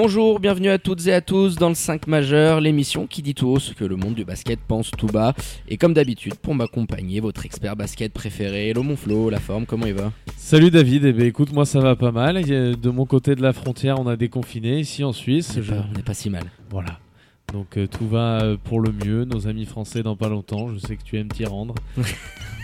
Bonjour, bienvenue à toutes et à tous dans le 5 majeur, l'émission qui dit tout haut ce que le monde du basket pense tout bas. Et comme d'habitude, pour m'accompagner, votre expert basket préféré, Hello mon Flo, la forme, comment il va? Salut David, eh bien, écoute, moi ça va pas mal. De mon côté de la frontière, on a déconfiné ici en Suisse. On n'est pas, si mal. Voilà. Donc euh, tout va euh, pour le mieux. Nos amis français dans pas longtemps. Je sais que tu aimes t'y rendre.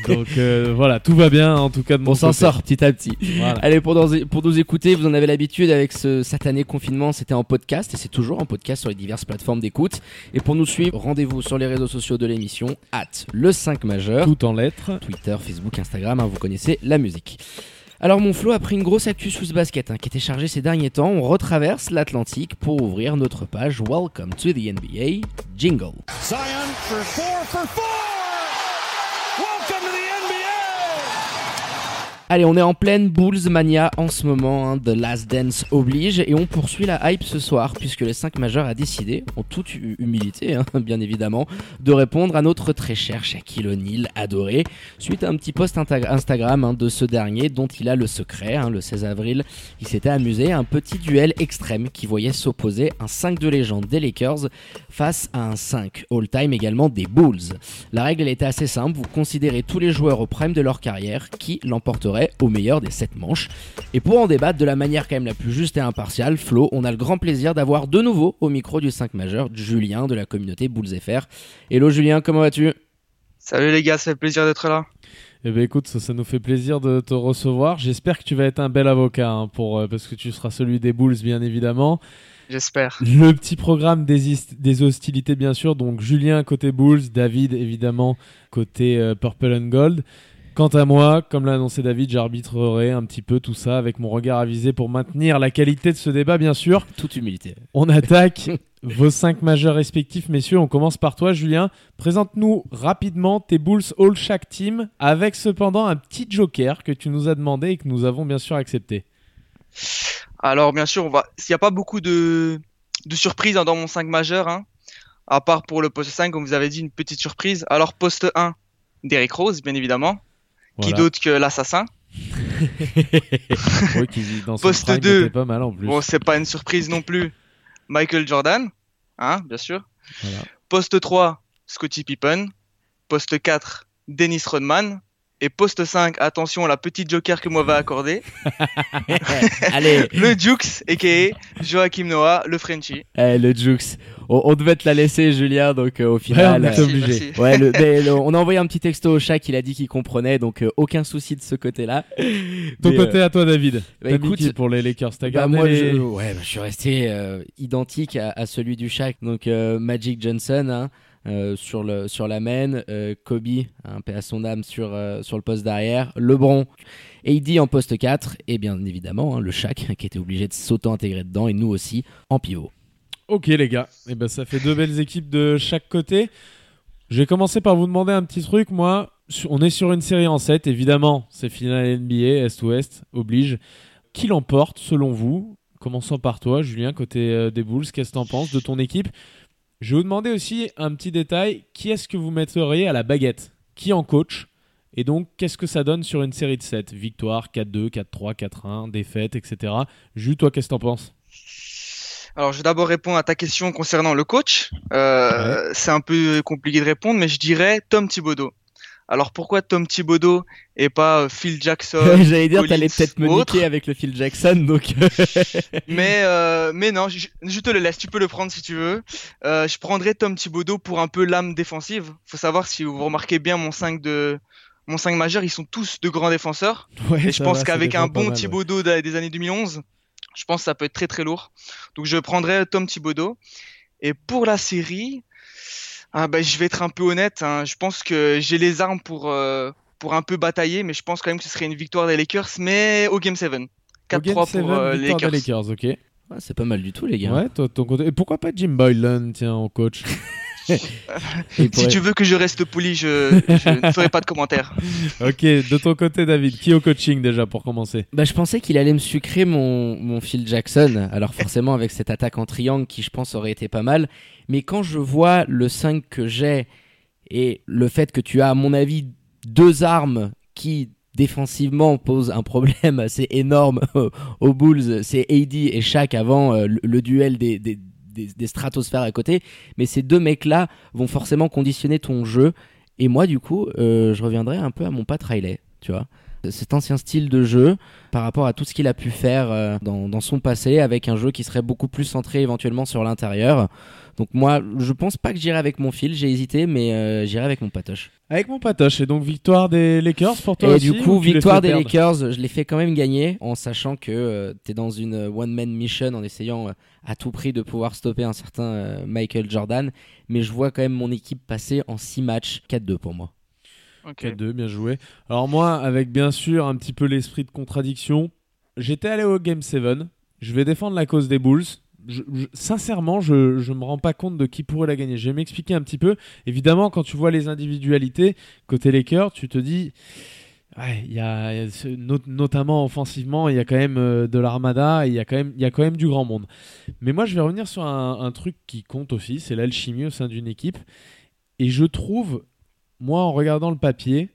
Donc euh, voilà, tout va bien en tout cas de mon On s'en sort petit à petit. Allez, pour nous, pour nous écouter, vous en avez l'habitude avec ce satané confinement, c'était en podcast et c'est toujours en podcast sur les diverses plateformes d'écoute. Et pour nous suivre, rendez-vous sur les réseaux sociaux de l'émission, at le 5 majeur. Tout en lettres. Twitter, Facebook, Instagram, hein, vous connaissez la musique. Alors mon flow a pris une grosse actu sous ce basket hein, qui était chargé ces derniers temps. On retraverse l'Atlantique pour ouvrir notre page Welcome to the NBA Jingle. Allez, on est en pleine Bulls mania en ce moment, hein, The Last Dance oblige, et on poursuit la hype ce soir, puisque les 5 majeurs a décidé, en toute humilité hein, bien évidemment, de répondre à notre très cher Shaquille O'Neal adoré, suite à un petit post Instagram hein, de ce dernier, dont il a le secret, le 16 avril, il s'était amusé à un petit duel extrême qui voyait s'opposer un 5 de légende des Lakers face à un 5 all-time également des Bulls. La règle était assez simple, vous considérez tous les joueurs au prime de leur carrière qui au meilleur des 7 manches. Et pour en débattre de la manière quand même la plus juste et impartiale, Flo, on a le grand plaisir d'avoir de nouveau au micro du 5 majeur Julien de la communauté Bulls FR. Hello Julien, comment vas-tu? Salut les gars, ça fait plaisir d'être là. Eh bien écoute, ça, nous fait plaisir de te recevoir. J'espère que tu vas être un bel avocat hein, pour, euh, parce que tu seras celui des Bulls bien évidemment. J'espère. Le petit programme des, des, hostilités bien sûr, donc Julien côté Bulls, David évidemment côté euh, Purple and Gold. Quant à moi, comme l'a annoncé David, j'arbitrerai un petit peu tout ça avec mon regard avisé pour maintenir la qualité de ce débat, bien sûr. Toute humilité. On attaque vos cinq majeurs respectifs, messieurs. On commence par toi, Julien. Présente-nous rapidement tes Bulls All Shack Team, avec cependant un petit joker que tu nous as demandé et que nous avons bien sûr accepté. Alors, bien sûr, on va. S'il n'y a pas beaucoup de, de surprises hein, dans mon 5 majeur, hein, à part pour le poste 5, comme vous avez dit, une petite surprise. Alors, poste 1, Derrick Rose, bien évidemment. Qui d'autre que l'assassin Poste 2, pas mal en plus. Bon, c'est pas une surprise non plus. Michael Jordan, hein, bien sûr. Poste 3, Scottie Pippen. Poste 4, Dennis Rodman. Et poste 5, attention, la petite joker que moi va accorder. Allez. le Jukes, a.k.a. Joachim Noah, le Frenchie. Eh, le Jukes. On, devait te la laisser, Julien, donc euh, au final. on obligé. on a envoyé un petit texto au chat, il a dit qu'il comprenait, donc euh, aucun souci de ce côté-là. Ton côté à toi, David. Bah, écoute, pour les Lakers, t'as bah, moi, je, ouais, bah, je suis resté identique à, celui du chat. Donc Magic Johnson, hein, euh, sur, le, sur la main, euh, Kobe, un peu à son âme sur, euh, sur le poste d'arrière, LeBron, AD en poste 4, et bien évidemment hein, le Shaq qui était obligé de s'auto-intégrer dedans, et nous aussi en pivot. Ok les gars, et eh ben, ça fait deux belles équipes de chaque côté. Je vais commencer par vous demander un petit truc, moi. On est sur une série en 7, évidemment, c'est finale NBA, Est-Ouest, oblige. Qui l'emporte selon vous? Commençons par toi, Julien, côté des Bulls, qu'est-ce que tu en penses de ton équipe? Je vais vous demander aussi un petit détail. Qui est-ce que vous metteriez à la baguette? Qui en coach? Et donc, qu'est-ce que ça donne sur une série de 7 Victoire, 4-2, 4-3, 4-1, défaite, etc. Jules, toi, qu'est-ce que t'en penses? Alors, je vais d'abord répondre à ta question concernant le coach. Euh, c'est un peu compliqué de répondre, mais je dirais Tom Thibodeau. Alors pourquoi Tom Thibodeau et pas euh, Phil Jackson J'allais dire t'allais peut-être me niquer avec le Phil Jackson donc. mais euh, mais non, je, te le laisse, tu peux le prendre si tu veux. Euh, je prendrais Tom Thibodeau pour un peu l'âme défensive. Faut savoir si vous remarquez bien mon 5 de mon 5 majeur, ils sont tous de grands défenseurs. et je pense qu'avec un bon Thibodeau des années 2011, je pense que ça peut être très très lourd. Donc je prendrais Tom Thibodeau. Et pour la série, ah bah, je vais être un peu honnête. Hein. Je pense que j'ai les armes pour, euh, pour un peu batailler, mais je pense quand même que ce serait une victoire des Lakers, mais au Game 7. 4-3 pour euh, les Lakers. Lakers ok. Ah, c'est pas mal du tout, les gars. Ouais, ton côté. Et pourquoi pas Jim Boylan, tiens, en coach? Si pourrait- tu veux que je reste poli, je, je ne ferai pas de commentaires. Ok, de ton côté, David, qui au coaching déjà pour commencer? Bah, je pensais qu'il allait me sucrer mon, mon Phil Jackson. Alors forcément avec cette attaque en triangle qui je pense aurait été pas mal. Mais quand je vois le 5 que j'ai et le fait que tu as à mon avis deux armes qui défensivement posent un problème assez énorme aux Bulls, c'est AD et Shaq avant euh, le, le duel des, des, des, stratosphères à côté. Mais ces deux mecs-là vont forcément conditionner ton jeu. Et moi du coup, euh, je reviendrai un peu à mon Pat Riley, tu vois cet ancien style de jeu par rapport à tout ce qu'il a pu faire euh, dans, dans son passé avec un jeu qui serait beaucoup plus centré éventuellement sur l'intérieur. Donc moi, je pense pas que j'irai avec mon fil, j'ai hésité, mais euh, j'irai avec mon patoche. Avec mon patoche, et donc victoire des Lakers pour toi Et aussi du coup, victoire des perdre Lakers, je l'ai fait quand même gagner en sachant que tu es dans une one-man mission en essayant euh, à tout prix de pouvoir stopper un certain euh, Michael Jordan. Mais je vois quand même mon équipe passer en 6 matchs, 4-2 pour moi. Ok. 4-2, bien joué. Alors moi, avec bien sûr un petit peu l'esprit de contradiction, j'étais allé au Game 7. Je vais défendre la cause des Bulls. Je- sincèrement, je, je me rends pas compte de qui pourrait la gagner. Je vais m'expliquer un petit peu. Évidemment, quand tu vois les individualités côté Lakers, tu te dis, ouais, y a, notamment offensivement, il y a quand même euh, de l'armada, il y a quand même, y a quand même du grand monde. Mais moi, je vais revenir sur un truc qui compte aussi, c'est l'alchimie au sein d'une équipe. Et je trouve, moi, en regardant le papier,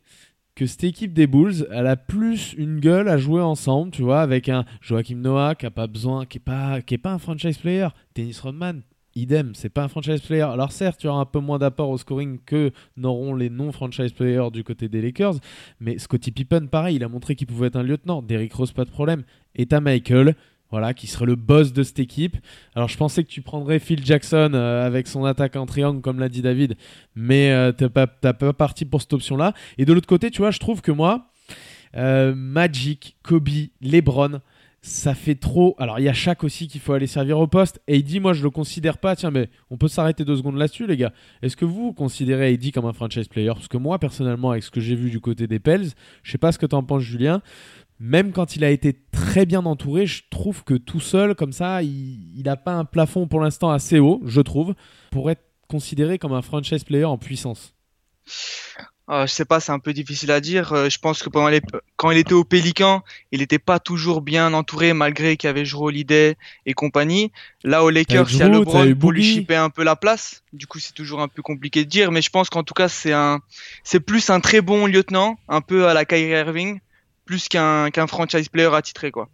que cette équipe des Bulls, elle a plus une gueule à jouer ensemble, tu vois, avec un Joachim Noah qui a pas besoin, qui est pas, qui est pas un franchise player, Dennis Rodman, idem, c'est pas un franchise player. Alors certes, tu auras un peu moins d'apport au scoring que n'auront les non franchise players du côté des Lakers, mais Scottie Pippen, pareil, il a montré qu'il pouvait être un lieutenant. Derrick Rose, pas de problème. Et t'as Michael, voilà, qui serait le boss de cette équipe. Alors je pensais que tu prendrais Phil Jackson euh, avec son attaque en triangle, comme l'a dit David, mais euh, t'es pas, t'as pas parti pour cette option-là. Et de l'autre côté, tu vois, je trouve que moi, euh, Magic, Kobe, LeBron, ça fait trop. Alors il y a Shaq aussi qu'il faut aller servir au poste. Et dit, moi je le considère pas. Tiens, mais on peut s'arrêter deux secondes là-dessus, les gars. Est-ce que vous considérez AD comme un franchise player? Parce que moi, personnellement, avec ce que j'ai vu du côté des Pels, je sais pas ce que t'en penses, Julien. Même quand il a été très bien entouré, je trouve que tout seul, comme ça, il n'a pas un plafond pour l'instant assez haut, je trouve, pour être considéré comme un franchise player en puissance. Euh, je sais pas, c'est un peu difficile à dire. Euh, je pense que pendant les... quand il était au Pélican, il n'était pas toujours bien entouré malgré qu'il y avait Jrue Holiday et compagnie. Là, au Lakers, il y a LeBron pour lui chipper un peu la place. Du coup, c'est toujours un peu compliqué de dire, mais je pense qu'en tout cas, c'est un, c'est plus un très bon lieutenant, un peu à la Kyrie Irving, plus qu'un qu'un franchise player attitré, quoi.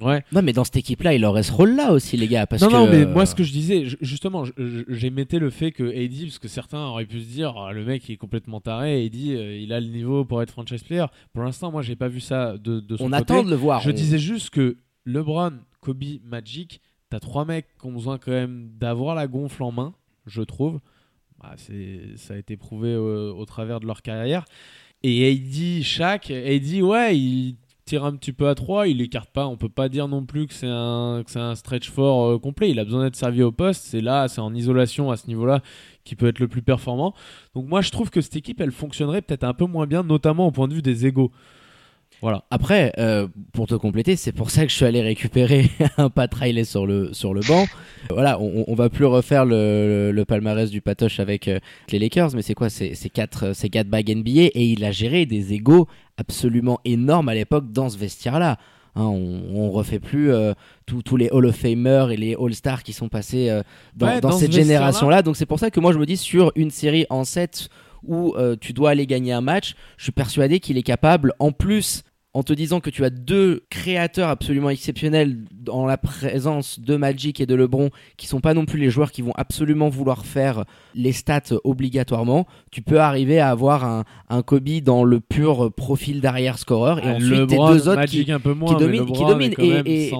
Ouais. Non, mais dans cette équipe-là, il aurait ce rôle-là aussi, les gars. Parce non, que, non, mais euh, moi, ce que je disais, justement, j'émettais le fait que AD, parce que certains auraient pu se dire, Ah, le mec il est complètement taré, AD, euh, il a le niveau pour être franchise player. Pour l'instant, moi, j'ai pas vu ça de, de son on côté. attend de le voir. Je On- disais juste que LeBron, Kobe, Magic, t'as trois mecs qui ont besoin quand même d'avoir la gonfle en main, je trouve. Bah, c'est- ça a été prouvé au, au travers de leur carrière. Et AD, Shaq, AD, ouais, il tire un petit peu à 3, il écarte pas. On peut pas dire non plus que c'est un, que c'est un stretch fort euh, complet. Il a besoin d'être servi au poste. C'est là, c'est en isolation à ce niveau-là qui peut être le plus performant. Donc moi, je trouve que cette équipe, elle fonctionnerait peut-être un peu moins bien, notamment au point de vue des égaux. Voilà. Après, euh, pour te compléter, c'est pour ça que je suis allé récupérer un Pat Riley sur le, sur le banc. Voilà, on, on va plus refaire le, le, le palmarès du Patoche avec euh, les Lakers, mais c'est quoi? C'est c'est quatre, euh, c'est quatre bagues NBA et il a géré des égaux absolument énormes à l'époque dans ce vestiaire-là. Hein, on, on refait plus euh, tous les Hall of Famers et les All Stars qui sont passés euh, dans, Ouais, dans dans ce cette génération-là. Donc c'est pour ça que moi je me dis sur une série en 7 où euh, tu dois aller gagner un match, je suis persuadé qu'il est capable, en plus, en te disant que tu as deux créateurs absolument exceptionnels dans la présence de Magic et de LeBron, qui sont pas non plus les joueurs qui vont absolument vouloir faire les stats obligatoirement, tu peux arriver à avoir un, un Kobe dans le pur profil d'arrière scoreur et Ah, ensuite tes deux autres qui, moins, dominent- qui Et-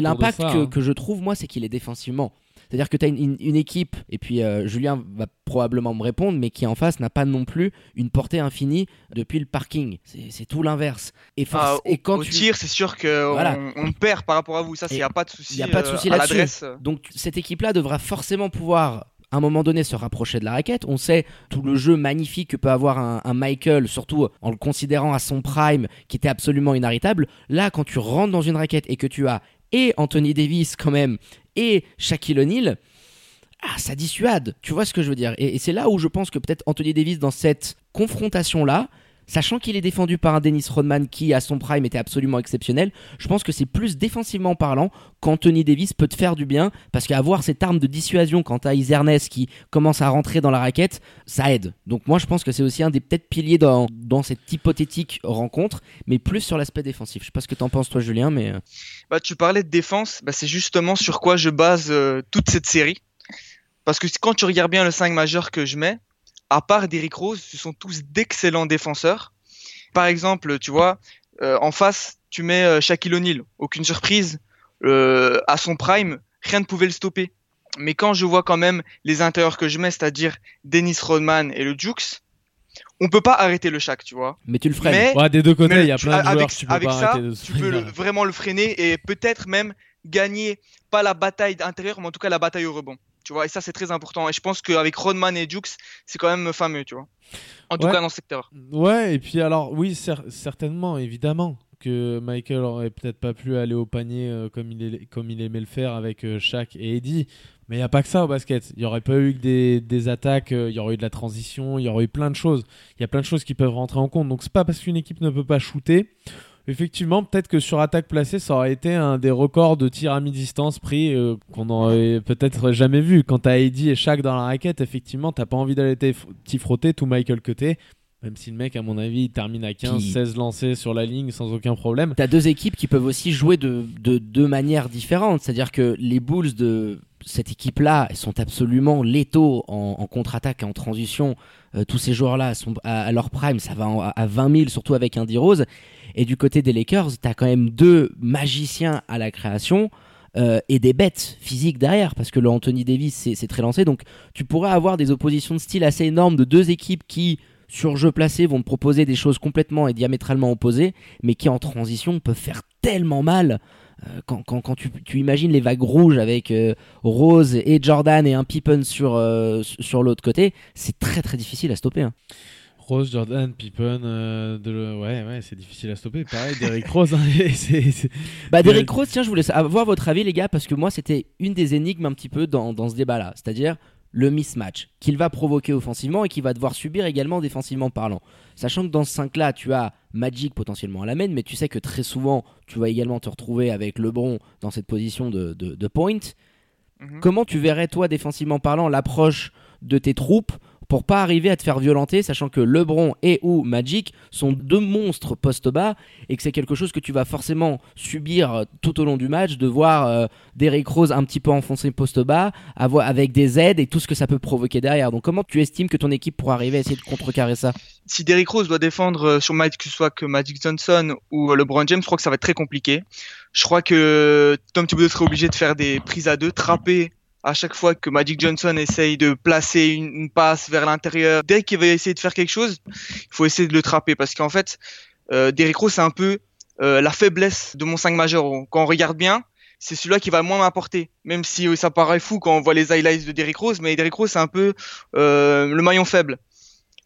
l'impact que, hein. que je trouve, moi, c'est qu'il est défensivement. C'est-à-dire que tu as une, une- une équipe, et puis euh, Julien va probablement me répondre, mais qui en face n'a pas non plus une portée infinie depuis le parking. C'est tout l'inverse. Et, Ah, et quand au tu... tir, c'est sûr que Voilà. on, on perd par rapport à vous. Ça, il n'y a pas de souci. il y a pas de euh, souci là-dessus. Donc cette équipe-là devra forcément pouvoir à un moment donné se rapprocher de la raquette. On sait tout le jeu magnifique que peut avoir un, un Michael, surtout en le considérant à son prime, qui était absolument inarrêtable. Là, quand tu rentres dans une raquette et que tu as et Anthony Davis quand même et Shaquille O'Neal, ah, ça dissuade. Tu vois ce que je veux dire? Et, et c'est là où je pense que peut-être Anthony Davis, dans cette confrontation-là, sachant qu'il est défendu par un Dennis Rodman qui, à son prime, était absolument exceptionnel, je pense que c'est plus défensivement parlant qu'Anthony Davis peut te faire du bien, parce qu'avoir cette arme de dissuasion quand t'as Isernes qui commence à rentrer dans la raquette, ça aide. Donc moi, je pense que c'est aussi un des peut-être piliers dans, dans cette hypothétique rencontre, mais plus sur l'aspect défensif. Je sais pas ce que t'en penses, toi, Julien, mais... euh, Bah, tu parlais de défense, bah, c'est justement sur quoi je base euh, toute cette série. Parce que quand tu regardes bien le 5 majeur que je mets, à part Derrick Rose, ce sont tous d'excellents défenseurs. Par exemple, tu vois, euh, en face, tu mets euh, Shaquille O'Neal. Aucune surprise, euh, à son prime, rien ne pouvait le stopper. Mais quand je vois quand même les intérieurs que je mets, c'est-à-dire Dennis Rodman et le Jukes, on peut pas arrêter le Shaq, tu vois. Mais tu le freines. Mais Ouais, des deux côtés, il y a plein de avec, joueurs tu peux avec pas ça, arrêter de se tu peux le- vraiment le freiner et peut-être même gagner pas la bataille intérieure, mais en tout cas la bataille au rebond. Tu vois, et ça c'est très important. Et je pense qu'avec Rodman et Jukes, c'est quand même fameux, tu vois. En tout Ouais. cas dans ce secteur. Ouais, et puis alors, oui, cer- certainement, évidemment, que Michael aurait peut-être pas pu aller au panier euh, comme, il est- comme il aimait le faire avec euh, Shaq et Eddie. Mais il n'y a pas que ça au basket. Il n'y aurait pas eu que des, des attaques, euh, il y aurait eu de la transition, il y aurait eu plein de choses. Il y a plein de choses qui peuvent rentrer en compte. Donc c'est pas parce qu'une équipe ne peut pas shooter. Effectivement, peut-être que sur attaque placée, ça aurait été un des records de tir à mi-distance pris euh, qu'on n'aurait peut-être jamais vu. Quand t'as Eddie et Shaq dans la raquette, effectivement, t'as pas envie d'aller t'y frotter tout Michael t'es. Même si le mec, à mon avis, il termine à 15, Qui- 16 lancés sur la ligne sans aucun problème. T'as deux équipes qui peuvent aussi jouer de, de deux manières différentes. C'est-à-dire que les Bulls de cette équipe-là elles sont absolument létaux en, contre-attaque et en transition. Euh, tous ces joueurs-là sont à, leur prime, ça va à 20 000, surtout avec un D-Rose. Et du côté des Lakers, t'as quand même deux magiciens à la création. euh, et des bêtes physiques derrière parce que le Anthony Davis c'est très lancé donc tu pourrais avoir des oppositions de style assez énormes de deux équipes qui sur jeu placé vont te proposer des choses complètement et diamétralement opposées mais qui en transition peuvent faire tellement mal. Euh, quand, quand, quand tu, tu imagines les vagues rouges avec euh, Rose et Jordan et un Pippen sur, euh, sur l'autre côté, c'est très très difficile à stopper. hein. Rose, Jordan, Pippen, euh, de le- ouais, ouais, c'est difficile à stopper. Pareil, Derrick Rose, hein, Bah, Derrick. Rose, tiens, je voulais avoir votre avis, les gars, parce que moi, c'était une des énigmes un petit peu dans, dans ce débat-là. C'est-à-dire le mismatch qu'il va provoquer offensivement et qu'il va devoir subir également défensivement parlant. Sachant que dans ce 5-là, tu as Magic potentiellement à la main, mais tu sais que très souvent, tu vas également te retrouver avec LeBron dans cette position de, de, de point. Mhm. Comment tu verrais, toi, défensivement parlant, l'approche de tes troupes pour pas arriver à te faire violenter, sachant que LeBron et ou Magic sont deux monstres poste bas et que c'est quelque chose que tu vas forcément subir euh, tout au long du match, de voir euh, Derrick Rose un petit peu enfoncé poste bas, avoir, avec des aides et tout ce que ça peut provoquer derrière. Donc comment tu estimes que ton équipe pourra arriver à essayer de contrecarrer ça? Si Derrick Rose doit défendre euh, sur Mike, que ce soit que Magic Johnson ou LeBron James, je crois que ça va être très compliqué. Je crois que Tom Thibodeau serait obligé de faire des prises à deux, trapper à chaque fois que Magic Johnson essaye de placer une, une passe vers l'intérieur. Dès qu'il va essayer de faire quelque chose, il faut essayer de le trapper parce qu'en fait, euh, Derrick Rose, c'est un peu euh, la faiblesse de mon 5 majeur. Quand on regarde bien, c'est celui-là qui va moins m'apporter. Même si euh, ça paraît fou quand on voit les highlights de Derrick Rose, mais Derrick Rose, c'est un peu euh, le maillon faible.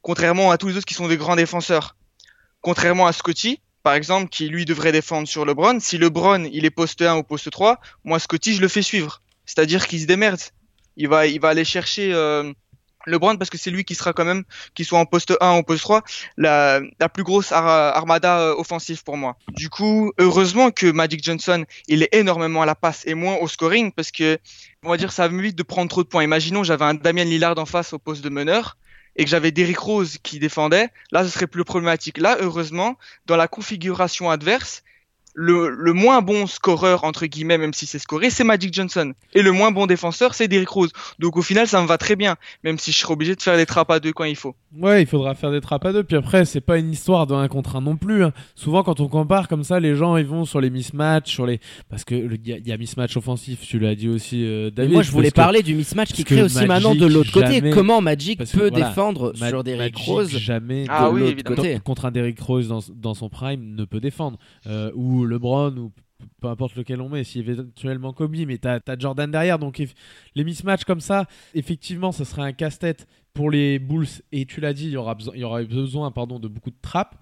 Contrairement à tous les autres qui sont des grands défenseurs. Contrairement à Scotty, par exemple, qui lui devrait défendre sur LeBron. Si LeBron, il est poste 1 ou poste 3, moi, Scotty, je le fais suivre. C'est-à-dire qu'il se démerde. Il va, il va aller chercher euh, LeBron parce que c'est lui qui sera quand même, qu'il soit en poste 1 ou poste 3, la, la plus grosse ar- armada euh, offensive pour moi. Du coup, heureusement que Magic Johnson, il est énormément à la passe et moins au scoring parce que, on va dire, ça m'évite de prendre trop de points. Imaginons, j'avais un Damien Lillard en face au poste de meneur et que j'avais Derrick Rose qui défendait, là, ce serait plus problématique. Là, heureusement, dans la configuration adverse, le, le moins bon scoreur, entre guillemets, même si c'est scoré, c'est Magic Johnson. Et le moins bon défenseur, c'est Derrick Rose. Donc au final, ça me va très bien, même si je serais obligé de faire des trappes à deux quand il faut. Ouais, il faudra faire des trappes à deux. Puis après, c'est pas une histoire de 1 contre 1 non plus. hein. Souvent, quand on compare comme ça, les gens ils vont sur les mismatchs, sur les parce que il y, a- il y a mismatch offensif. Tu l'as dit aussi, euh, Et David. Moi, je voulais que parler du mismatch qui crée aussi maintenant de l'autre côté. Comment Magic parce que peut voilà, défendre Ma- sur Derrick Rose jamais Ah de oui, l'autre évidemment. côté contre un Derrick Rose dans, dans son prime ne peut défendre. Euh, ou LeBron, ou peu importe lequel on met, si éventuellement Kobe, mais t'as as Jordan derrière. Donc les mismatchs comme ça, effectivement, ça serait un casse-tête pour les Bulls. Et tu l'as dit, il y aura, besoin, besoin pardon, de beaucoup de trappes.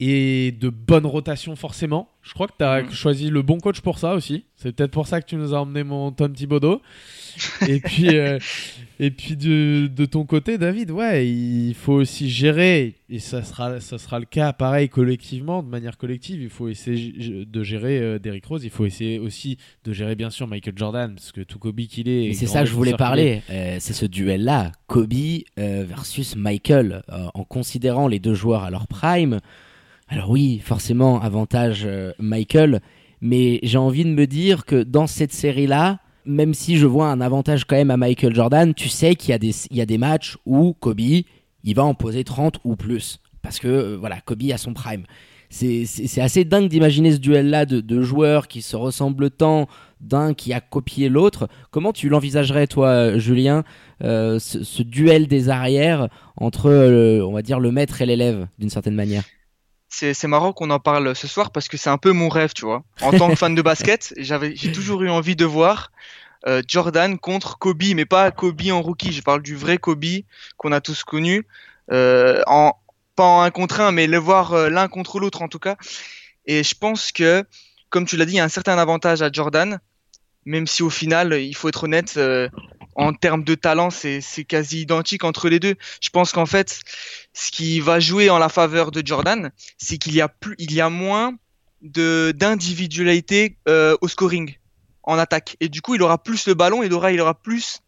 Et de bonne rotation forcément. Je crois que tu as Mhm. choisi le bon coach pour ça aussi. C'est peut-être pour ça que tu nous as emmené mon Tom Thibodeau. et puis, euh, et puis de, de ton côté, David, ouais, il faut aussi gérer, et ça sera, ça sera le cas pareil collectivement, de manière collective. Il faut essayer de gérer euh, Derrick Rose. Il faut essayer aussi de gérer bien sûr Michael Jordan, parce que tout Kobe qu'il est. C'est ça que je voulais parler. Euh, c'est ce duel-là, Kobe versus Michael, en considérant les deux joueurs à leur prime. Alors oui, forcément, avantage euh, Michael, mais j'ai envie de me dire que dans cette série-là, même si je vois un avantage quand même à Michael Jordan, tu sais qu'il y, a des- y a des matchs où Kobe, il va en poser 30 ou plus. Parce que, euh, voilà, Kobe a son prime. C'est- C'est assez dingue d'imaginer ce duel-là de, de joueurs qui se ressemblent tant, d'un qui a copié l'autre. Comment tu l'envisagerais, toi, Julien, euh, ce, ce duel des arrières entre, euh, on va dire, le maître et l'élève, d'une certaine manière? C'est c'est marrant qu'on en parle ce soir parce que c'est un peu mon rêve, tu vois. En tant que fan de basket, j'avais, j'ai toujours eu envie de voir euh, Jordan contre Kobe, mais pas Kobe en rookie. Je parle du vrai Kobe qu'on a tous connu, euh, en pas en un contre un, mais le voir euh, l'un contre l'autre en tout cas. Et je pense que, comme tu l'as dit, il y a un certain avantage à Jordan, même si au final, il faut être honnête, euh, en termes de talent, c'est quasi identique entre les deux. Je pense qu'en fait, ce qui va jouer en la faveur de Jordan, c'est qu'il y a plus, il y a moins de d'individualité euh, au scoring en attaque. Et du coup, il aura plus le ballon, il aura, il aura plus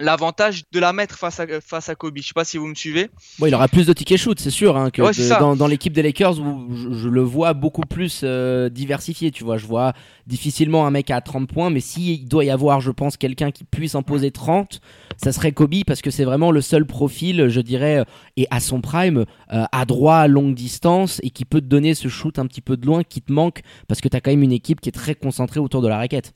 l'avantage de la mettre face à face à Kobe. Je sais pas si vous me suivez. Bon, il aura plus de tickets shoot, c'est sûr, hein, que Ouais, de- dans, dans l'équipe des Lakers où je, je le vois beaucoup plus euh, diversifié. Tu vois, je vois difficilement un mec à 30 points, mais s'il doit y avoir, je pense, quelqu'un qui puisse en poser 30, ça serait Kobe parce que c'est vraiment le seul profil, je dirais, euh, et à son prime, euh, à droit, à longue distance, et qui peut te donner ce shoot un petit peu de loin qui te manque parce que tu as quand même une équipe qui est très concentrée autour de la raquette.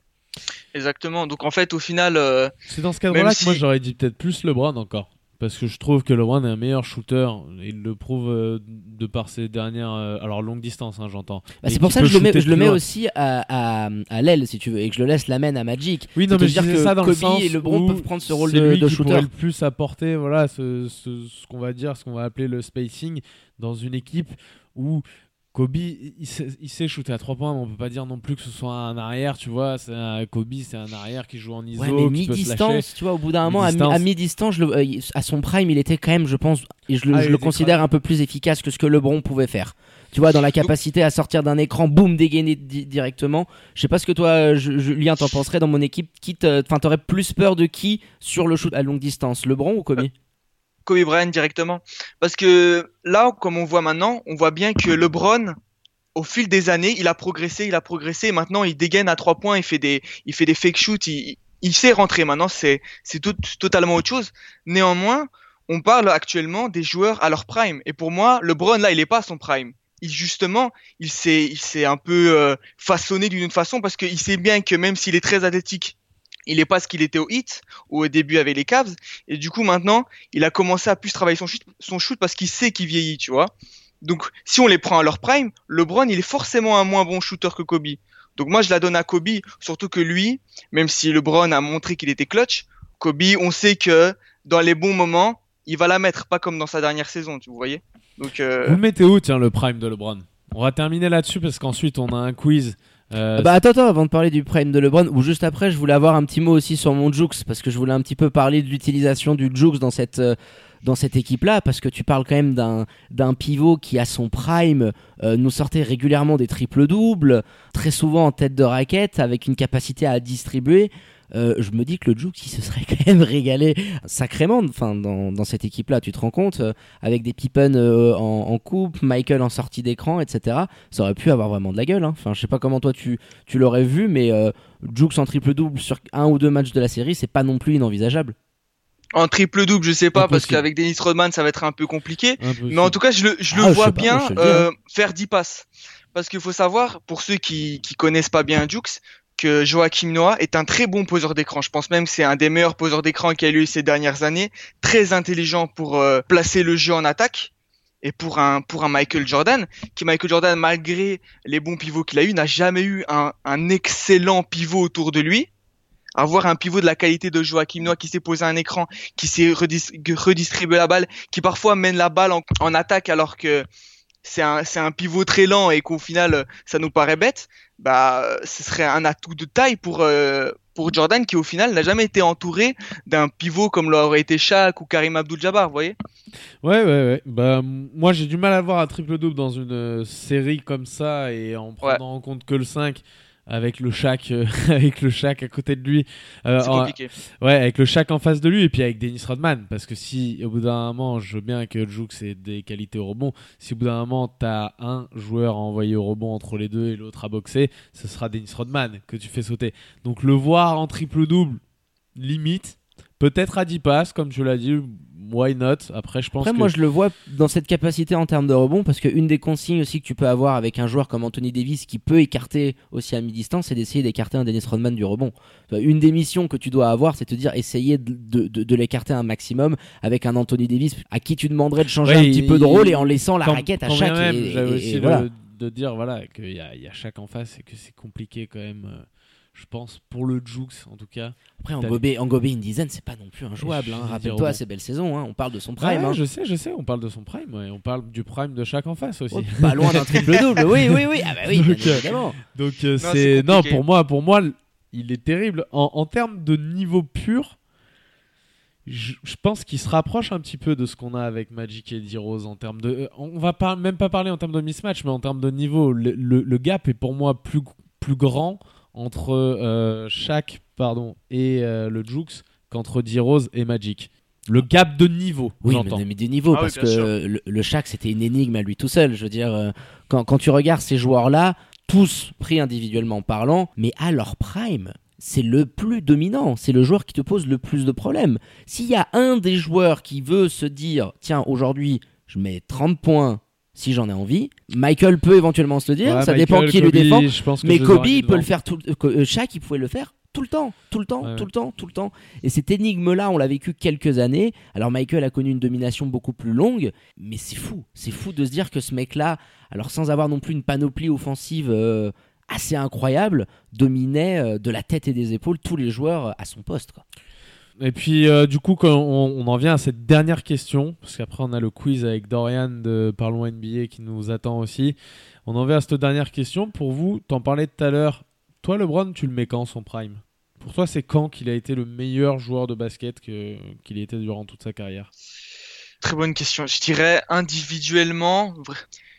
Exactement. Donc en fait, au final, euh, C'est dans ce cadre-là que moi j'aurais dit peut-être plus LeBron encore. Parce que je trouve que LeBron est un meilleur shooter. Il le prouve euh, de par ses dernières. euh, alors longue distance, hein, j'entends. Bah, c'est pour ça que je le mets, je le aussi à, à, à l'aile, si tu veux, et que je le laisse la main à Magic. Oui, non, mais je dire que ça dans Kobe le sens et LeBron où peuvent prendre ce rôle de- lui de qui shooter. pourrait le plus apporter, voilà, ce, ce, ce qu'on va dire, ce qu'on va appeler le spacing dans une équipe où Kobe, il sait, il sait shooter à 3 points, mais on peut pas dire non plus que ce soit un arrière, tu vois. C'est un, Kobe, c'est un arrière qui joue en ISO, Ouais, mi-distance, tu vois, au bout d'un moment, à mi- Mi-distance. euh, à son prime, il était quand même, je pense, et je le, Ah, je le considère un peu plus efficace que ce que LeBron pouvait faire. Tu vois, dans la capacité à sortir d'un écran, boum, dégainer di- directement. Je sais pas ce que toi, Ju- Julien, t'en penserais dans mon équipe. Qui te- Enfin, t'aurais plus peur de qui sur le shoot à longue distance, LeBron ou Kobe? Kobe Bryant directement. Parce que là, comme on voit maintenant, on voit bien que LeBron, au fil des années, il a progressé, il a progressé. Maintenant, il dégaine à trois points, il fait des, il fake shoots, il, sait rentrer. Maintenant, c'est, c'est tout, totalement autre chose. Néanmoins, on parle actuellement des joueurs à leur prime. Et pour moi, LeBron, là, il est pas à son prime. Il, justement, il s'est, un peu euh, façonné d'une façon parce qu'il sait bien que même s'il est très athlétique, il n'est pas ce qu'il était au hit ou au début avec les Cavs. Et du coup, maintenant, il a commencé à plus travailler son shoot, son shoot parce qu'il sait qu'il vieillit, tu vois. Donc, si on les prend à leur prime, LeBron, il est forcément un moins bon shooter que Kobe. Donc, moi, je la donne à Kobe, surtout que lui, même si LeBron a montré qu'il était clutch, Kobe, on sait que dans les bons moments, il va la mettre, pas comme dans sa dernière saison, tu vous voyez. Donc, euh, Vous le mettez où, tiens, le prime de LeBron? On va terminer là-dessus parce qu'ensuite on a un quiz. Euh, Bah attends, attends, avant de parler du prime de LeBron, ou juste après, je voulais avoir un petit mot aussi sur mon Jukes, parce que je voulais un petit peu parler de l'utilisation du Jukes dans cette, euh, cette équipe-là, parce que tu parles quand même d'un, pivot qui, à son prime, euh, nous sortait régulièrement des triples-doubles, très souvent en tête de raquette, avec une capacité à distribuer. Je me dis que le Jukes, il se serait même régalé sacrément enfin, dans, dans cette équipe-là, tu te rends compte, euh, avec des Pippen euh, en, en coupe, Michael en sortie d'écran, etc. Ça aurait pu avoir vraiment de la gueule. hein. Enfin, je sais pas comment toi tu, tu l'aurais vu, mais euh, Jukes en triple-double sur un ou deux matchs de la série, c'est pas non plus inenvisageable. en triple-double, je sais pas, parce qu'avec Dennis Rodman, ça va être un peu compliqué. Mais en tout cas, je le, je le Ah, vois bien le dis, euh, faire 10 passes. Parce qu'il faut savoir, pour ceux qui, qui connaissent pas bien Jukes, que Joachim Noah est un très bon poseur d'écran. Je pense même que c'est un des meilleurs poseurs d'écran qu'il a eu ces dernières années. Très intelligent pour euh, placer le jeu en attaque. Et pour un, pour un Michael Jordan, qui Michael Jordan, malgré les bons pivots qu'il a eu, n'a jamais eu un, un excellent pivot autour de lui. Avoir un pivot de la qualité de Joachim Noah qui s'est posé un écran, qui sait redis- redistribuer la balle, qui parfois mène la balle en attaque alors que c'est un, c'est un pivot très lent et qu'au final ça nous paraît bête, bah ce serait un atout de taille pour euh, pour Jordan qui au final n'a jamais été entouré d'un pivot comme l'aurait été Shaq ou Karim Abdul-Jabbar, vous voyez? Ouais, ouais, ouais. Bah, moi, j'ai du mal à voir un triple-double dans une euh, série comme ça et en prenant en compte que le 5 avec le Shaq, euh, avec le à côté de lui. Euh, en- compliqué. ouais, avec le Shaq en face de lui et puis avec Dennis Rodman. Parce que si, au bout d'un moment, je veux bien que Jouk c'est des qualités au rebond. Si au bout d'un moment, t'as un joueur à envoyer au rebond entre les deux et l'autre à boxer, ce sera Dennis Rodman que tu fais sauter. Donc le voir en triple-double, limite. Peut-être à 10 passes, comme tu l'as dit, why not? Après, je pense Après, que... moi, je le vois dans cette capacité en termes de rebond, parce qu'une des consignes aussi que tu peux avoir avec un joueur comme Anthony Davis qui peut écarter aussi à mi-distance, c'est d'essayer d'écarter un Dennis Rodman du rebond. Une des missions que tu dois avoir, c'est te dire essayer de, de- de- de l'écarter un maximum avec un Anthony Davis à qui tu demanderais de changer Ouais, un petit il- peu de rôle et en laissant la Quand- raquette à chaque. même, et- j'avais et- aussi voilà. le- de dire voilà qu'il y y a chaque en face et que c'est compliqué quand même. Je pense pour le Jukes en tout cas. Après, Angobé, Angobé Indizen, c'est pas non plus injouable. Hein. Rappelle-toi, ces belles saisons. Hein. On parle de son prime. Ouais, hein. Je sais, je sais. On parle de son prime. ouais, On parle du prime de chaque en face aussi. Oh, pas loin d'un triple double. Oui, oui, oui. Ah bah oui, Donc, euh, évidemment. Donc euh, c'est c'est non pour moi pour moi il est terrible en, en termes de niveau pur. Je, je pense qu'il se rapproche un petit peu de ce qu'on a avec Magic et D-Rose en termes de. euh, On va pas, même pas parler en termes de mismatch, mais en termes de niveau. Le, le- le gap est pour moi plus, plus grand entre euh, Shaq pardon, et euh, le Jukes qu'entre D-Rose et Magic. Le gap de niveau, Oui, j'entends. mais, mais des niveaux, Ah parce que le, le Shaq, c'était une énigme à lui tout seul. Je veux dire, euh, quand, quand tu regardes ces joueurs-là, tous pris individuellement parlant, mais à leur prime, c'est le plus dominant. C'est le joueur qui te pose le plus de problèmes. S'il y a un des joueurs qui veut se dire, tiens, aujourd'hui, je mets 30 points si j'en ai envie, Michael peut éventuellement se le dire, Ouais, ça Michael, dépend qui le défend. je pense que Mais Kobe, il peut le faire tout. euh, Shaq, il pouvait le faire tout le temps, tout le temps, Ouais. tout le temps, tout le temps. Et cette énigme-là, on l'a vécu quelques années. Alors Michael a connu une domination beaucoup plus longue, mais c'est fou, c'est fou de se dire que ce mec-là, alors sans avoir non plus une panoplie offensive euh, assez incroyable, dominait euh, de la tête et des épaules tous les joueurs à son poste. Quoi. Et puis, euh, du coup, on, en vient à cette dernière question, parce qu'après on a le quiz avec Dorian de Parlons NBA qui nous attend aussi. On en vient à cette dernière question. Pour vous, t'en parlais tout à l'heure. Toi, LeBron, tu le mets quand son prime? Pour toi, c'est quand qu'il a été le meilleur joueur de basket qu'il était durant toute sa carrière? Très bonne question. Je dirais individuellement, je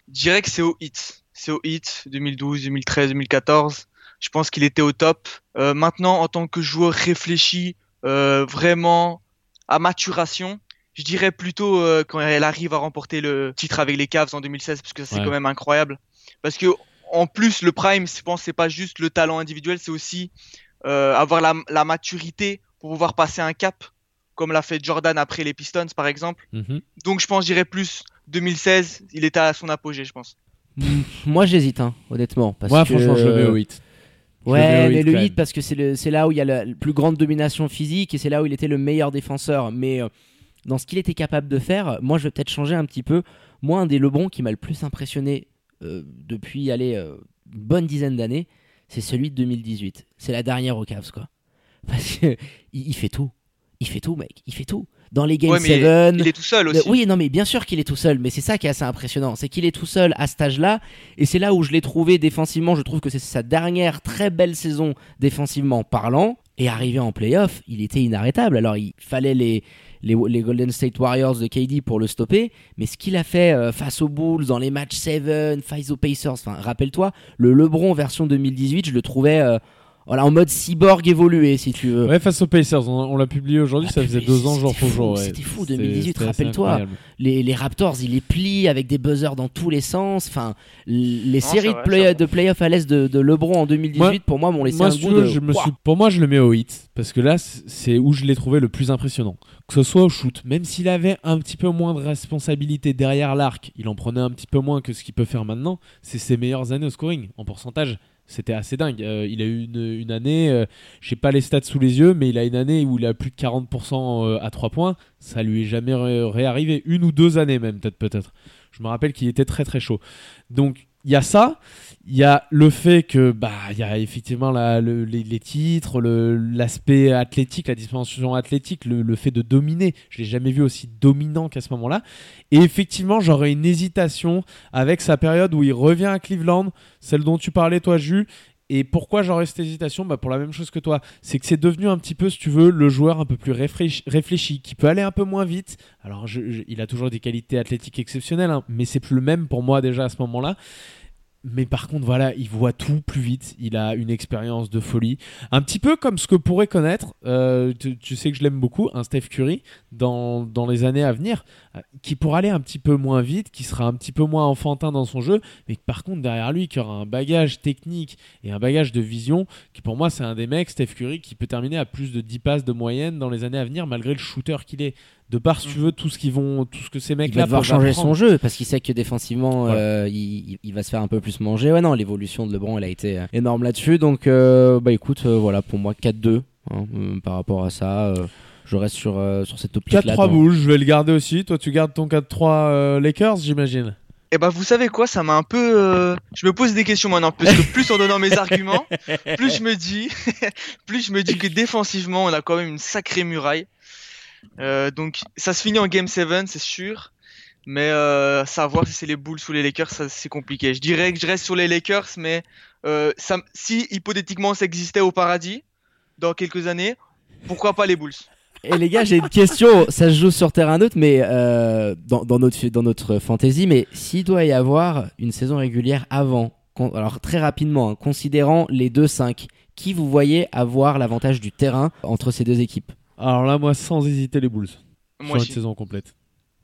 dirais que c'est au hit. C'est au hit 2012, 2013, 2014. Je pense qu'il était au top. Euh, maintenant, en tant que joueur réfléchi, vraiment à maturation, je dirais plutôt euh, quand elle arrive à remporter le titre avec les Cavs en 2016, parce que c'est Ouais. quand même incroyable. Parce que en plus, le prime, je pense, c'est pas juste le talent individuel, c'est aussi euh, avoir la, la maturité pour pouvoir passer un cap, comme l'a fait Jordan après les Pistons, par exemple. Mhm. Donc je pense, je dirais plus 2016, il était à son apogée, je pense. Moi, j'hésite, hein, honnêtement. Parce Moi, que, franchement, je le mets au 8. Ouais, au mais le hit parce que c'est là où il y a la, la plus grande domination physique et c'est là où il était le meilleur défenseur. Mais euh, dans ce qu'il était capable de faire, moi je vais peut-être changer un petit peu. Moi, un des Lebron qui m'a le plus impressionné euh, depuis allez, euh, une bonne dizaine d'années, c'est celui de 2018. C'est la dernière aux Cavs, quoi. Parce que il, il fait tout. Il fait tout, mec. Il fait tout. Dans les Game Ouais, mais 7, Il est tout seul aussi. Oui, non, mais bien sûr qu'il est tout seul, mais c'est ça qui est assez impressionnant, c'est qu'il est tout seul à cet âge-là, et c'est là où je l'ai trouvé défensivement. Je trouve que c'est sa dernière très belle saison défensivement parlant, et arrivé en playoff, il était inarrêtable. Alors il fallait les, les, les Golden State Warriors de KD pour le stopper, mais ce qu'il a fait euh, face aux Bulls dans les matchs 7, face aux Pacers, enfin rappelle-toi, le LeBron version 2018, je le trouvais euh, voilà, en mode cyborg évolué, si tu veux. Ouais, face aux Pacers, on, on l'a publié aujourd'hui, Ah, ça faisait deux ans jour pour jour. ouais. c'était fou, C'était- 2018, c'était assez rappelle-toi. les, les Raptors, il les plie avec des buzzers dans tous les sens. Enfin, les séries vrai, de, play- de playoffs à l'est de, de LeBron en 2018, Moi- pour moi, m'ont laissé Moi, un goût de. je me Ouah. suis... pour moi, je le mets au hit parce que là, c'est où je l'ai trouvé le plus impressionnant. Que ce soit au shoot, même s'il avait un petit peu moins de responsabilité derrière l'arc, il en prenait un petit peu moins que ce qu'il peut faire maintenant. C'est ses meilleures années au scoring en pourcentage. C'était assez dingue. Euh, il a eu une, une année, euh, je sais pas les stats sous les yeux, mais il a une année où il a plus de 40% euh, à 3 points. Ça lui est jamais ré- réarrivé. Une ou deux années même, peut-être, peut-être. Je me rappelle qu'il était très très chaud. Donc il y a ça. Il y a le fait que bah il y a effectivement la- le- les, titres, l'aspect athlétique, la dimension athlétique, le, le fait de dominer. Je l'ai jamais vu aussi dominant qu'à ce moment-là. Et effectivement, j'aurais une hésitation avec sa période où il revient à Cleveland, celle dont tu parlais toi, Jus. Et pourquoi j'aurais cette hésitation bah Pour la même chose que toi. C'est que c'est devenu un petit peu, si tu veux, le joueur un peu plus réfléchi, qui peut aller un peu moins vite. Alors, il a toujours des qualités athlétiques exceptionnelles, hein, mais c'est plus le même pour moi déjà à ce moment-là. Mais par contre, voilà, il voit tout plus vite. Il a une expérience de folie. Un petit peu comme ce que pourrait connaître, euh, tu, sais que je l'aime beaucoup, un Steph Curry dans, dans les années à venir, euh, qui pourra aller un petit peu moins vite, qui sera un petit peu moins enfantin dans son jeu, mais par contre, derrière lui, qui aura un bagage technique et un bagage de vision, qui pour moi, c'est un des mecs, Steph Curry, qui peut terminer à plus de 10 passes de moyenne dans les années à venir, malgré le shooter qu'il est. De par, si tu veux, tout ce, qu'ils vont, tout ce que ces Il mecs-là va devoir changer apprendre. son jeu parce qu'il sait que défensivement Voilà. euh, il, il- il va se faire un peu plus manger. Ouais, non, l'évolution de LeBron elle a été euh, énorme là-dessus. Donc, euh, bah écoute, euh, voilà, pour moi 4-2 hein, euh, par rapport à ça. euh, je reste sur, euh, sur cette optique-là. 4-3 dans- boules, je vais le garder aussi. Toi, tu gardes ton 4-3 euh, Lakers, j'imagine. Et bah vous savez quoi, ça m'a un peu... euh, Je me pose des questions maintenant, parce que plus en donnant mes arguments, plus je me dis, plus je me dis que défensivement, on a quand même une sacrée muraille. Euh, donc ça se finit en Game 7, c'est sûr. Mais euh, savoir si c'est les Bulls ou les Lakers, ça, c'est compliqué. Je dirais que je reste sur les Lakers, mais euh, si hypothétiquement ça existait au paradis, dans quelques années, pourquoi pas les Bulls? Et les gars, j'ai une question. Ça se joue sur terrain neutre, mais dans, dans notre dans notre fantasy. Mais s'il doit y avoir une saison régulière avant, alors très rapidement, hein, considérant les 2-5, qui vous voyez avoir l'avantage du terrain entre ces deux équipes? Alors là, moi, sans hésiter, les Bulls. Moi sur une saison complète.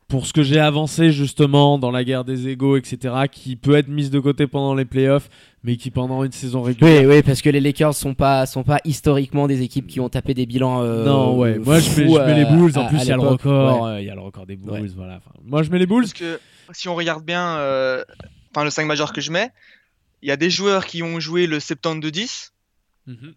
Pour ce que j'ai avancé justement dans la guerre des égaux, etc., qui peut être mise de côté pendant les playoffs, mais qui pendant une saison régulière. Oui, oui, parce que les Lakers sont pas sont pas historiquement des équipes qui ont tapé des bilans. euh, non, ouais. Moi, je mets, fous, je mets les Bulls. En à- plus, il y a le record. Ouais. euh, Il y a le record des Bulls. Ouais. Voilà. Enfin, moi, je mets les Bulls. Parce que si on regarde bien, euh, enfin le 5 majeur que je mets, il y a des joueurs qui ont joué le 72-10 Mhm.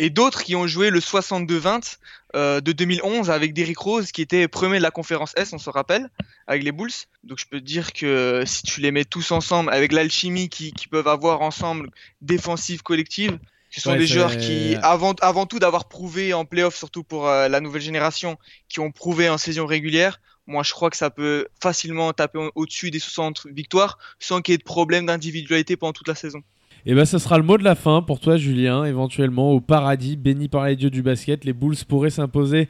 et d'autres qui ont joué le 62-20 euh, de 2011 avec Derrick Rose qui était premier de la conférence S, on se rappelle, avec les Bulls. Donc je peux te dire que si tu les mets tous ensemble avec l'alchimie qu'ils qu'ils peuvent avoir ensemble, défensive, collective, ce sont Ouais, des joueurs qui, avant, avant tout d'avoir prouvé en playoff, surtout pour euh, la nouvelle génération, qui ont prouvé en saison régulière, moi je crois que ça peut facilement taper au- au-dessus des 60 victoires sans qu'il y ait de problème d'individualité pendant toute la saison. Et ben, ce sera le mot de la fin pour toi, Julien. Éventuellement, au paradis, béni par les dieux du basket, les Bulls pourraient s'imposer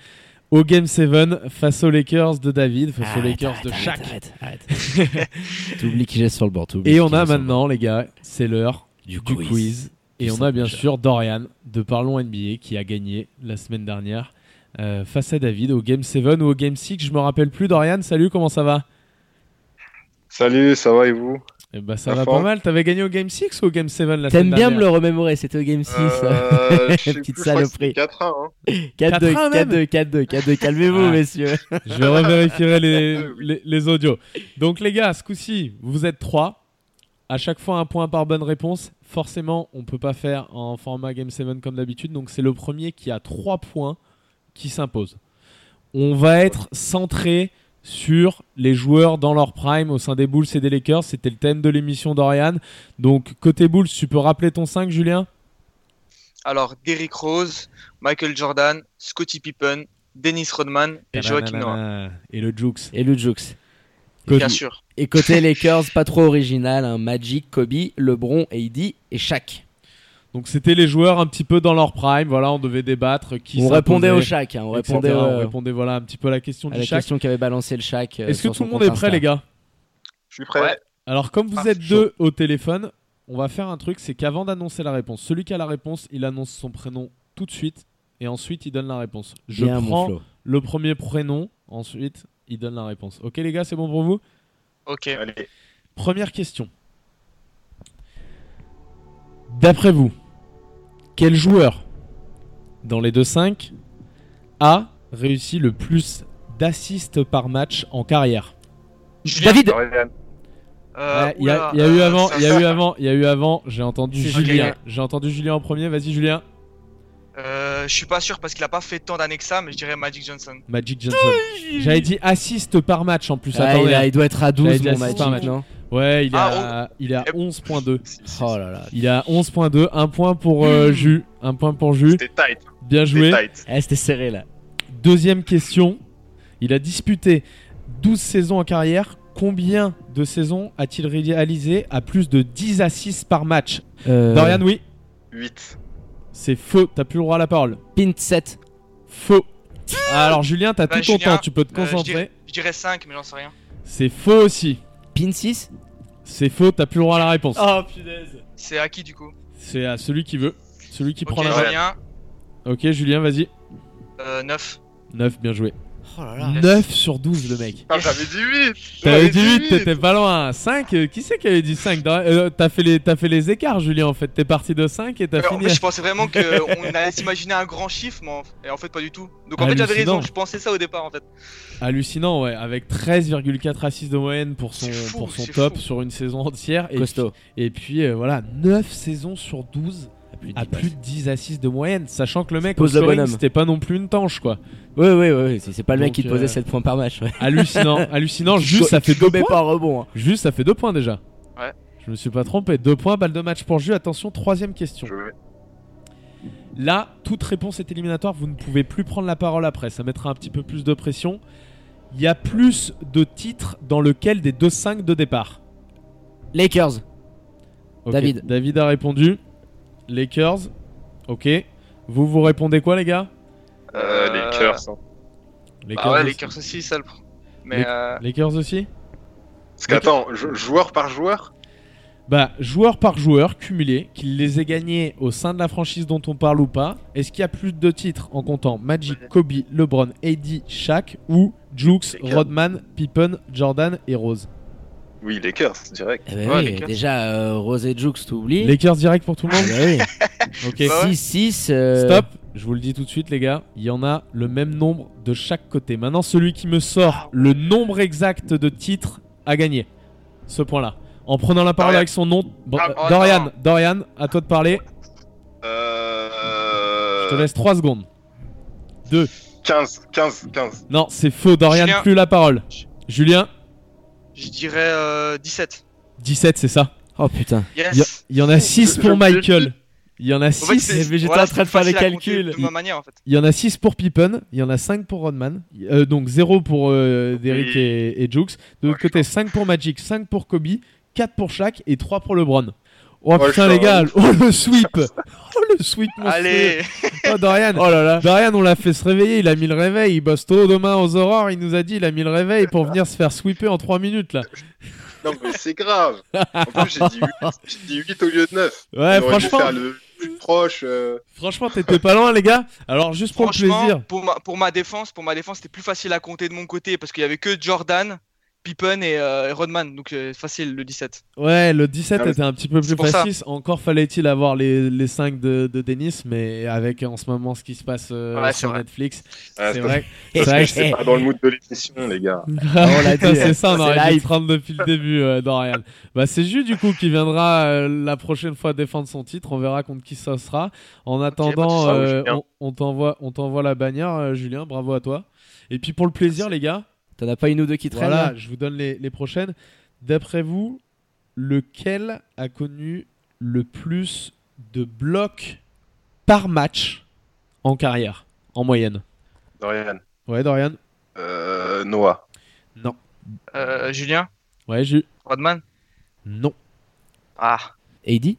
au Game 7 face aux Lakers de David, face aux Lakers arrête, de Shaq. Arrête, arrête. T'oublies qui j'ai sur le bord. Et on a maintenant, les gars, c'est l'heure Du du, quiz. quiz. Et on a bien sûr Dorian de Parlons NBA qui a gagné la semaine dernière euh, face à David au Game 7 ou au Game 6. Je me rappelle plus. Dorian, salut, comment ça va? Salut, ça va et vous? Eh ben, ça La va forme. pas mal. T'avais gagné au Game 6 ou au Game 7 la T'aimes bien me le remémorer, c'était au Game 6. Euh, Petite saloperie. c'était 4-1. Hein. 4-2, 4-1 même 4-2, 4-2, 4-2. Calmez-vous, Ah. messieurs. Je vais revérifier les, les, les audios. Donc les gars, ce coup-ci, vous êtes trois. À chaque fois un point par bonne réponse. Forcément, on peut pas faire en format Game 7 comme d'habitude. Donc c'est le premier qui a trois points qui s'impose. On va être centré sur les joueurs dans leur prime au sein des Bulls et des Lakers. C'était le thème de l'émission d'Oriane. Donc côté Bulls, tu peux rappeler ton 5, Julien? Alors Derrick Rose, Michael Jordan, Scottie Pippen, Dennis Rodman et Joakim Noah. Nanana. Et le Jukes. Et le Jukes. Côté- Bien sûr. Et côté Lakers, pas trop original. hein. Magic, Kobe, LeBron, AD et Shaq. Donc c'était les joueurs un petit peu dans leur prime. Voilà, on devait débattre qui on répondait au. Shaq. hein. On etc. répondait on répondait voilà un petit peu à la question à du la Shaq. question qu'avait balancé le Shaq. euh, Est-ce que tout le monde est prêt Insta. les gars? Je suis prêt. Ouais. Alors comme vous Ah, êtes chaud. deux au téléphone, on va faire un truc, c'est qu'avant d'annoncer la réponse, celui qui a la réponse, il annonce son prénom tout de suite et ensuite il donne la réponse. Je Bien, prends le premier prénom, ensuite il donne la réponse. Ok les gars, c'est bon pour vous? Ok. Allez. Première question. D'après vous, quel joueur dans les 2-5 a réussi le plus d'assists par match en carrière? Julien, David euh, Ouais, Il y, a- y eu euh, avant, il y a eu avant, il y a eu avant. J'ai entendu Julien. J'ai entendu Julien en premier. Vas-y Julien. Euh, je suis pas sûr parce qu'il a pas fait tant d'années que ça, mais je dirais Magic Johnson. Magic Johnson. J'avais dit assist par match en plus. Ah, Attendez. il, a- il doit être à 12, J'avais dit mon Magic, par match. non? Ouais, il est Ah, à, il est à Eh, 11.2. Si, si, Oh là là. Il est à 11.2, un point pour euh, Jus, un point pour Jus. C'était tight. Bien joué. C'était tight. Eh, c'était serré là. Deuxième question. Il a disputé 12 saisons en carrière. Combien de saisons a-t-il réalisé à plus de 10 assists par match? Euh, Dorian, oui. 8. C'est faux, t'as plus le droit à la parole. Pint 7. Faux. Alors Julien, t'as Bah, tout ton Julien, temps, tu peux te Euh, je, concentrer. dirais, je dirais 5, mais j'en sais rien. C'est faux aussi. Pin 6 C'est faux, t'as plus le droit à la réponse. Ah. Oh punaise. C'est à qui du coup C'est à celui qui veut. Celui qui prend la main. Julien, Ok, Julien, vas-y. euh, 9. 9, bien joué. Oh là là. 9 sur 12, le mec. Ah, j'avais dit 8. T'avais dit 8, t'étais pas loin. 5, euh, qui c'est qui avait dit 5 T'as fait, les- t'as fait les écarts, Julien, en fait. T'es parti de 5 et t'as Euh, en fini. fait, à- je pensais vraiment qu'on allait s'imaginer un grand chiffre, mais en... et en fait, pas du tout. Donc en fait, j'avais Hallucinant. raison, je pensais ça au départ en fait. Hallucinant, ouais. Avec 13,4 assists de moyenne pour son, C'est fou, pour son c'est top fou. sur une saison entière. Et Costaud. puis, et puis euh, voilà, 9 saisons sur 12 À plus de à 10 plus de 10 assists de moyenne. Sachant que le mec, Pose au scoring, c'était pas non plus une tanche, quoi. Ouais, ouais, ouais. C'est c'est pas le mec Donc, qui te posait euh, 7 points par match. Ouais. Hallucinant, hallucinant. Tu Juste, go- ça fait tu 2 gobais points. pas un rebond. hein. Juste, ça fait 2 points déjà. Ouais. Je me suis pas trompé. 2 points, balle de match pour Jus. Attention, troisième question. Je vais. Là, toute réponse est éliminatoire. Vous ne pouvez plus prendre la parole après. Ça mettra un petit peu plus de pression. Il y a plus de titres dans lequel des 2-5 de départ. Lakers. David. David a répondu. Lakers. Ok. Vous, vous répondez quoi, les gars? Euh, les cœurs. hein. Lakers, Bah ouais, aussi. les Lakers aussi, ça le prend. Mais Les- euh, Lakers aussi? Parce qu'attends, jou- joueur par joueur? Bah, joueur par joueur, cumulé, qu'il les ait gagnés au sein de la franchise dont on parle ou pas. Est-ce qu'il y a plus de titres en comptant Magic, Kobe, LeBron, AD, Shaq ou Jukes, Lakers. Rodman, Pippen, Jordan et Rose? Oui, les cœurs, direct. Eh ben Ouais, oui, Lakers. déjà, euh, Rose et Jukes, t'oublies. Lakers direct pour tout le monde Ah bah oui. Ok. Bah ouais. 6-6. euh, Stop, je vous le dis tout de suite les gars, il y en a le même nombre de chaque côté. Maintenant celui qui me sort le nombre exact de titres a gagné ce point-là. En prenant la parole Dorian. avec son nom, Bon, Ah, oh, Dorian, non. Dorian, à toi de parler. Euh... Je te laisse 3 secondes. 2. 15, 15, 15. Non, c'est faux. Dorian, Julien. plus la parole. Julien, je dirais euh, 17. 17, c'est ça. Oh putain. Il y, a- Yes. il y en a 6 Je- pour Michael. Il y en a En fait, 6. c'est- mais j'étais voilà, en train de faire les calculs. De ma manière en fait. Il y en a 6 pour Pippen, il y en a 5 pour Rodman, euh, donc 0 pour euh, Derrick et, et Jukes. De l'autre Ouais, côté, 5 pour Magic, 5 pour Kobe, 4 pour Shaq et 3 pour LeBron. Oh Ouais, putain les gars, oh le sweep Oh le sweep monstrueux Allez Oh Dorian Oh là là. Dorian on l'a fait se réveiller, il a mis le réveil, il bosse tôt demain aux aurores, il nous a dit il a mis le réveil pour venir se faire sweeper en 3 minutes là. Non, mais c'est grave. En plus, j'ai dit 8, j'ai dit 8 au lieu de 9. Ouais On franchement, faire le plus proche. euh, franchement t'étais pas loin les gars. Alors juste pour le plaisir. pour ma, pour ma défense, pour ma défense, c'était plus facile à compter de mon côté parce qu'il y avait que Jordan, Pippen et, euh, et Rodman, donc euh, facile le 17. Ouais, le 17 Ah, était un petit peu plus ça. facile. Encore fallait-il avoir les, les 5 de, de Denis, mais avec en ce moment ce qui se passe euh, Ouais, sur vrai. Netflix, ah, c'est vrai. C'est vrai que c'est pas dans le mood de l'émission, les gars. on l'a dit, c'est ça, on aurait dû hype. se rendre depuis le début, euh, Dorian. Bah, c'est Jus du coup qui viendra euh, la prochaine fois défendre son titre. On verra contre qui ça sera. En attendant, euh, Julien. on, on t'envoie, on t'envoie la bannière, euh, Julien. Bravo à toi. Et puis pour le plaisir, les gars, T'en as pas une ou deux qui traînent voilà, là je vous donne les, les prochaines. D'après vous, lequel a connu le plus de blocs par match en carrière, en moyenne? Dorian. Ouais, Dorian Euh, Noah. Non. Euh, Julien, Ouais, Jus Rodman. Non. Ah, AD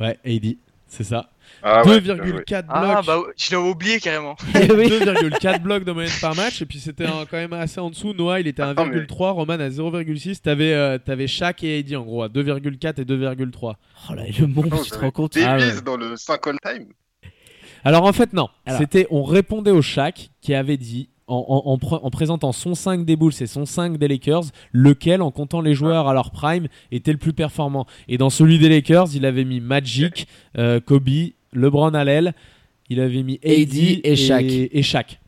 Ouais, AD, c'est ça. Ah ouais, bien joué. 2,4 blocs. ah bah je l'avais oublié carrément. Eh oui. 2,4 blocs de moyenne par match et puis c'était quand même assez en dessous. Noah il était à Attends, mais- 1,3, Roman à 0,6. T'avais euh, t'avais Shaq et AD en gros à 2,4 et 2,3. Oh là, le monstre, Non, tu te rends compte Ah ouais. dans le 5 all-time. Alors en fait non, Alors. c'était on répondait au Shaq qui avait dit en, en- en pre- en présentant son 5 des Bulls et son 5 des Lakers, lequel en comptant les joueurs à leur prime était le plus performant. Et dans celui des Lakers, il avait mis Magic, euh, Kobe, LeBron à l'aile, il avait mis AD, AD et Shaq. et Shaq.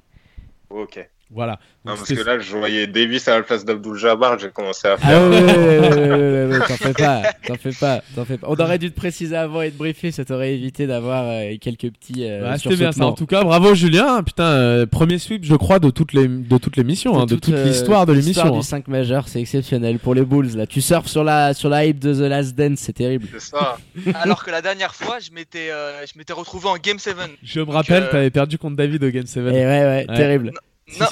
Ok. Voilà. Non, parce que là, je voyais Davis à la place d'Abdul Jabbar, j'ai commencé à Ah faire. ouais, ouais, ouais, ouais, ouais, ouais, ouais, t'en fais pas, t'en fais pas, t'en fais pas. On aurait dû te préciser avant et te briefer, ça t'aurait évité d'avoir euh, quelques petits. euh, Bah, c'était bien ça. En tout cas, bravo Julien. Putain, euh, premier sweep, je crois, de toutes les de toute l'émission, hein, de toute euh, l'histoire de l'histoire l'émission. du 5 majeur, c'est exceptionnel pour les Bulls. Là, tu surfes sur la sur la hype de The Last Dance, c'est terrible. C'est ça. Alors que la dernière fois, je m'étais, euh, je m'étais retrouvé en Game 7. Je me rappelle, euh, t'avais perdu contre David au Game 7. Et ouais, ouais, Ouais. terrible. Non,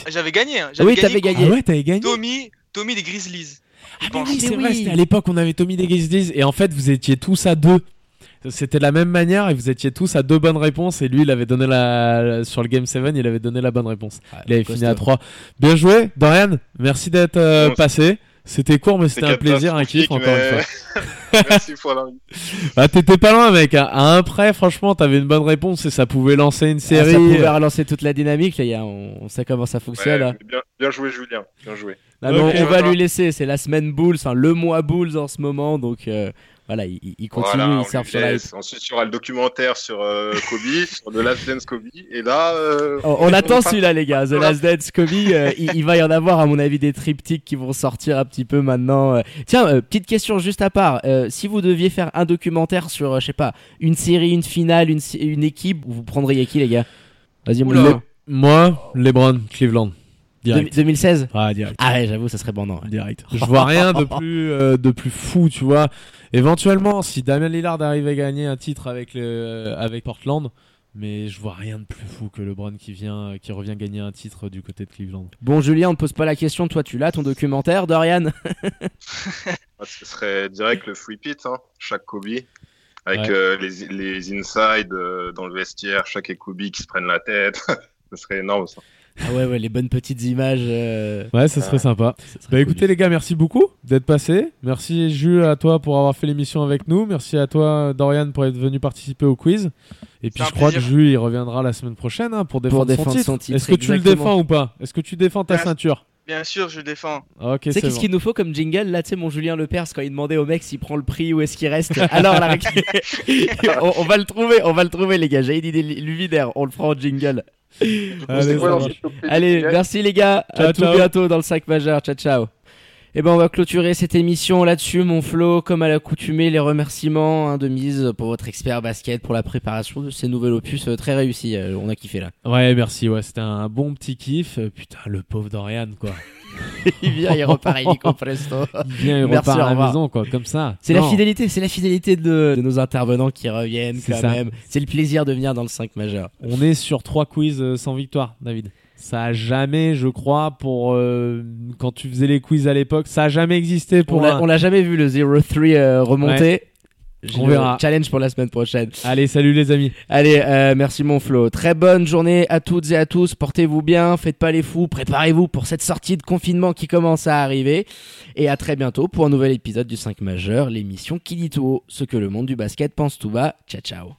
j'avais gagné. hein. Oui, J'avais t'avais gagné. Ah ouais, t'avais gagné. Tommy, Tommy des Grizzlies. Ah, mais oui, c'est vrai, oui. c'était à l'époque on avait Tommy des Grizzlies et en fait vous étiez tous à deux. C'était de la même manière et vous étiez tous à deux bonnes réponses et lui il avait donné la sur le game 7 il avait donné la bonne réponse. Il avait fini à 3. Bien joué Dorian, merci d'être euh, Bon, passé. C'était court mais c'était un plaisir, un kiff encore une fois. Merci pour l'invite. Bah t'étais pas loin mec, à à un près franchement t'avais une bonne réponse et ça pouvait lancer une Ah, série. ça pouvait relancer toute la dynamique, les gars. On, on sait comment ça fonctionne. Ouais, hein. bien, bien joué, Julien. Bien joué. Ah, on va lui laisser. C'est la semaine Bulls, enfin le mois Bulls en ce moment. Donc euh, voilà, il, il continue, Voilà, il on surfe sur la hype. Ensuite, il y aura le documentaire sur euh, Kobe, sur The Last Dance Kobe. Et là, euh, On, on attend celui-là, les gars. The Last Dance, Kobe. euh, il, il va y en avoir, à mon avis, des triptyques qui vont sortir un petit peu maintenant. euh. Tiens, euh, petite question juste à part. Euh, si vous deviez faire un documentaire sur, euh, je sais pas, une série, une finale, une, une équipe, vous prendriez qui, les gars? Vas-y, mon. Lolo. Moi, LeBron, Cleveland. Direct. 2016 Ah, direct. Ah ouais, j'avoue, ça serait bandant. ouais. direct. Je vois rien de plus euh, de plus fou, tu vois. Éventuellement, si Damien Lillard arrive à gagner un titre avec le euh, avec Portland, mais je vois rien de plus fou que LeBron qui vient qui revient gagner un titre du côté de Cleveland. Bon, Julien, on te pose pas la question. Toi, tu l'as, ton documentaire, Dorian ah, ce serait direct le free pit, hein, chaque Kobe. Avec Ouais. euh, les, les inside euh, dans le vestiaire, chaque Kobe qui se prennent la tête. ce serait énorme, ça. Ah ouais, ouais, les bonnes petites images. euh, Ouais, ça serait sympa. ça serait Bah cool. écoutez les gars, merci beaucoup d'être passés. Merci Jules à toi pour avoir fait l'émission avec nous. Merci à toi Dorian pour être venu participer au quiz. Et puis je crois plaisir. que Jules il reviendra la semaine prochaine hein, pour défendre, défendre son, titre. son titre, Est-ce que tu le défends ou pas? Est-ce que tu défends ta Bien. ceinture? Bien sûr, je défends. Ok, Tu sais c'est qu'est-ce bon. qu'il nous faut comme jingle? Là, tu sais mon Julien Lepers quand il demandait au mec s'il prend le prix ou est-ce qu'il reste? Alors la on va le trouver, on va le trouver les gars. J'ai une idée luminaire, on le fera en jingle. Allez, quoi merci les gars. Ciao, à tout bientôt dans le 5 majeur. Ciao ciao. Et ben on va clôturer cette émission là-dessus, mon Flo, comme à l'accoutumée, les remerciements hein, de mise pour votre expert basket pour la préparation de ces nouvel opus euh, très réussi. Euh, on a kiffé là. Ouais, merci. Ouais, c'était un bon petit kiff. Putain, le pauvre Dorian, quoi. il vient, il repart illico presto. Il vient, il repart à la maison, quoi, comme ça. C'est la fidélité, c'est la fidélité de, de nos intervenants qui reviennent C'est quand ça. même. C'est le plaisir de venir dans le 5 majeur. On est sur trois quiz euh, sans victoire, David. Ça a jamais, je crois, pour euh, quand tu faisais les quiz à l'époque, ça a jamais existé pour On l'a un- jamais vu le 0-3 euh, remonter. On verra. Challenge pour la semaine prochaine. Allez, salut les amis. Allez, euh, merci mon Flo. Très bonne journée à toutes et à tous. Portez-vous bien, faites pas les fous, préparez-vous pour cette sortie de confinement qui commence à arriver. Et à très bientôt pour un nouvel épisode du 5 majeur, l'émission qui dit tout haut ce que le monde du basket pense tout bas. Ciao ciao.